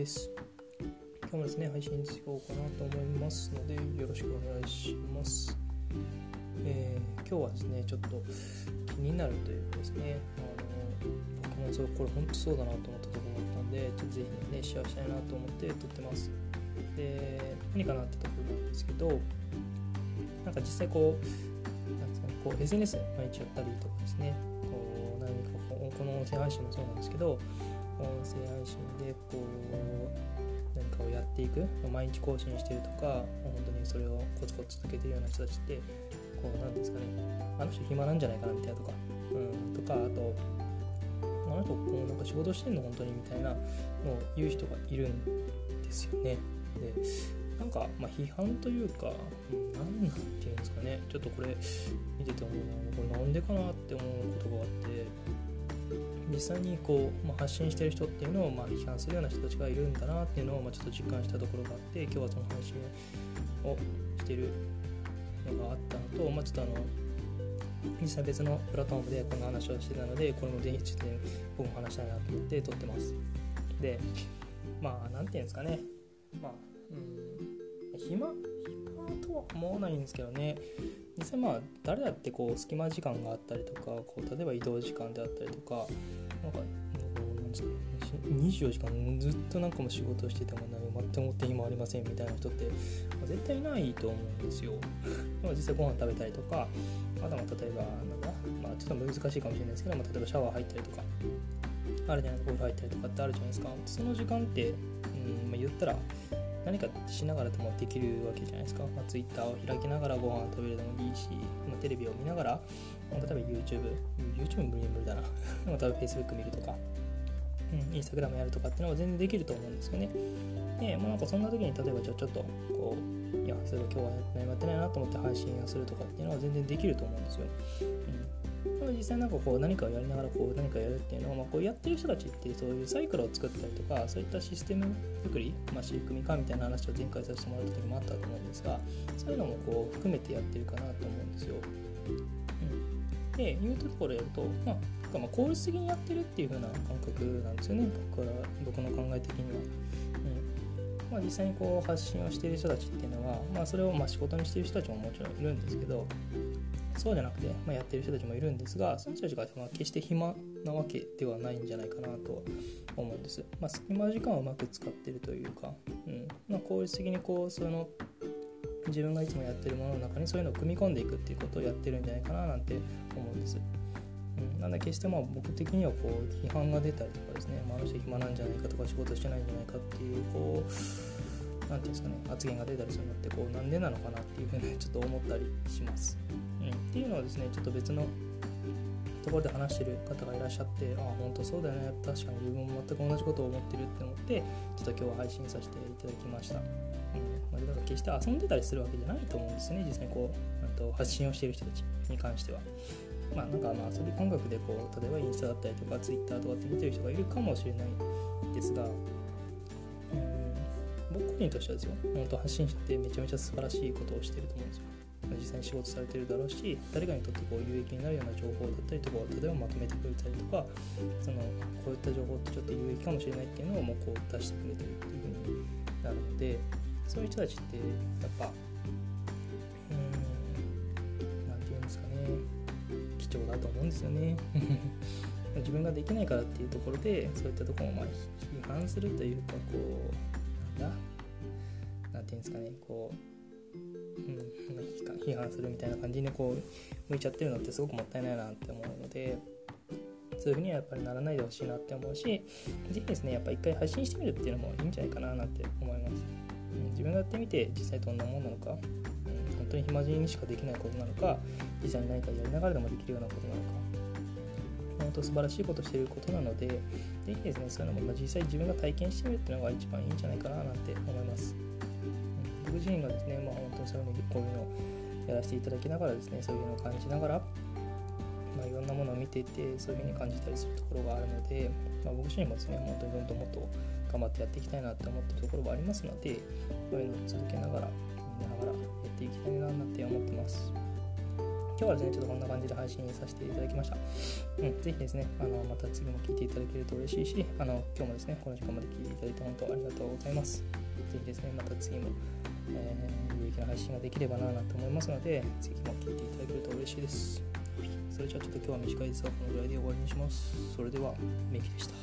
です。今日もですね、配信しようかなと思いますので、よろしくお願いします。えー、今日はですね、ちょっと気になるというかですね、あの僕もそうこれ本当そうだなと思ったところだったんで、ちょっとぜひね、シェアしたいなと思って撮ってます。で、何かなってところなんですけど、なんか実際こう、なんですかね、こう SNS 毎日やったりとかですね、こう何かこの音声配信もそうなんですけど、音声配信でこう何かをやっていく毎日更新してるとか本当にそれをコツコツ続けてるような人たちってこう何ですかねあの人暇なんじゃないかなみたいなとか、うん、とかあとあの人こうなんか仕事してんの本当にみたいなのを言う人がいるんですよね。でなんか、まあ、批判というか、何なんていうんですかね、ちょっとこれ見てて思う、これなんでかなって思うことがあって、実際にこう、まあ、発信してる人っていうのをまあ批判するような人たちがいるんだなっていうのをまあちょっと実感したところがあって今日はその配信をしてるのがあったのと、まあ、ちょっとあの実際別のプラットフォームでこの話をしてたのでこれもぜひちょっと僕も話したいなと思って撮ってます。でまあ何て言うんですかね。まあうん暇暇とは思わないんですけどね。実際まあ誰だってこう隙間時間があったりとかこう例えば移動時間であったりとかなんかなんですか、ね、24時間ずっとなんかも仕事してても何全くもって暇ありませんみたいな人って、ま、絶対ないと思うんですよ。でも実際ご飯食べたりとかあとは例えばなんだ、まあ、ちょっと難しいかもしれないですけど、まあ、例えばシャワー入ったりとかあるじゃないですかお風呂入ったりとかってあるじゃないですかその時間って、うんまあ、言ったら何かしながらでもできるわけじゃないですか。まあ、Twitter を開きながらご飯を食べるでもいいし、まあ、テレビを見ながら、まあ、例えば YouTube、YouTube 無理無理だな。また Facebook 見るとか、うん、Instagram やるとかっていうのは全然できると思うんですよね。で、まあ、なんかそんな時に例えばじゃあちょっとこう、いや、そういえば今日は何もやってないなと思って配信をするとかっていうのは全然できると思うんですよ。うん実際なんかこう何かをやりながらこう何かやるっていうのは、まあ、こうやってる人たちってそういうサイクルを作ったりとかそういったシステム作り、まあ、仕組みかみたいな話を前回させてもらった時もあったと思うんですがそういうのもこう含めてやってるかなと思うんですよ。うん、で言うところやると、まあ、まあ効率的にやってるっていう風な感覚なんですよね僕から僕の考え的には。うんまあ、実際にこう発信をしている人たちっていうのは、まあ、それをまあ仕事にしている人たちももちろんいるんですけど、そうじゃなくて、まあ、やってる人たちもいるんですがその人たちが決して暇なわけではないんじゃないかなと思うんです、まあ、隙間時間をうまく使ってるというか、うん。まあ、効率的にこうその自分がいつもやってるものの中にそういうのを組み込んでいくっていうことをやってるんじゃないかななんて思うんです、うん、なんで決してまあ僕的にはこう批判が出たりとかですね、まあ、あの人暇なんじゃないかとか仕事してないんじゃないかっていうこう何ていうんですかね発言が出たりするのってこうなんでなのかなっていうふうにちょっと思ったりします。うん、っていうのはですねちょっと別のところで話してる方がいらっしゃってああ本当そうだよね。確かに自分も全く同じことを思ってるって思ってちょっと今日は配信させていただきました、うん。ま、だから決して遊んでたりするわけじゃないと思うんですね。実際こうと発信をしている人たちに関しては。まあなんかまあ遊び感覚でこう例えばインスタだったりとかツイッターとかって見てる人がいるかもしれないですが僕個人としてはですよ。本当発信者ってめちゃめちゃ素晴らしいことをしてると思うんですよ。実際に仕事されてるだろうし誰かにとってこう有益になるような情報だったりとか例えばまとめてくれたりとかそのこういった情報ってちょっと有益かもしれないっていうのをもうこう出してくれてるっていう風になるのでそういう人たちってやっぱうん何て言うんですかね貴重だと思うんですよね。自分ができないからっていうところでそういったところをまあ批判するというかこうなんだ？何て言うんですかねこううん、批判するみたいな感じにこう向いちゃってるのってすごくもったいないなって思うのでそういうふうにはやっぱりならないでほしいなって思うしぜひですねやっぱ一回配信してみるっていうのもいいんじゃないかななんて思います、うん、自分がやってみて実際どんなもんなのか、うん、本当に暇人にしかできないことなのか実際に何かやりながらでもできるようなことなのか本当素晴らしいことしてることなので、ぜひですね、そういうのも実際自分が体験してみるっていうのが一番いいんじゃないかななんて思います。僕自身がですね、まあ、本当にそういうのこういうのをやらせていただきながらですねそういうのを感じながら、まあ、いろんなものを見ていてそういうふうに感じたりするところがあるので、まあ、僕自身もですね本当にどんどんもっと頑張ってやっていきたいなって思ってるところもありますのでそういうのを続けながら見ながらやっていきたいななんて思ってます。今日はですね、ちょっとこんな感じで配信させていただきました。うん、ぜひですね、あのまた次も聞いていただけると嬉しいし、あの今日もですね、この時間まで聞いていただいて本当ありがとうございます。ぜひですね、また次も、えー、有益な配信ができればなと思いますので、次も聞いていただけると嬉しいです。それじゃあちょっと今日は短いですが、このぐらいで終わりにします。それでは、メキでした。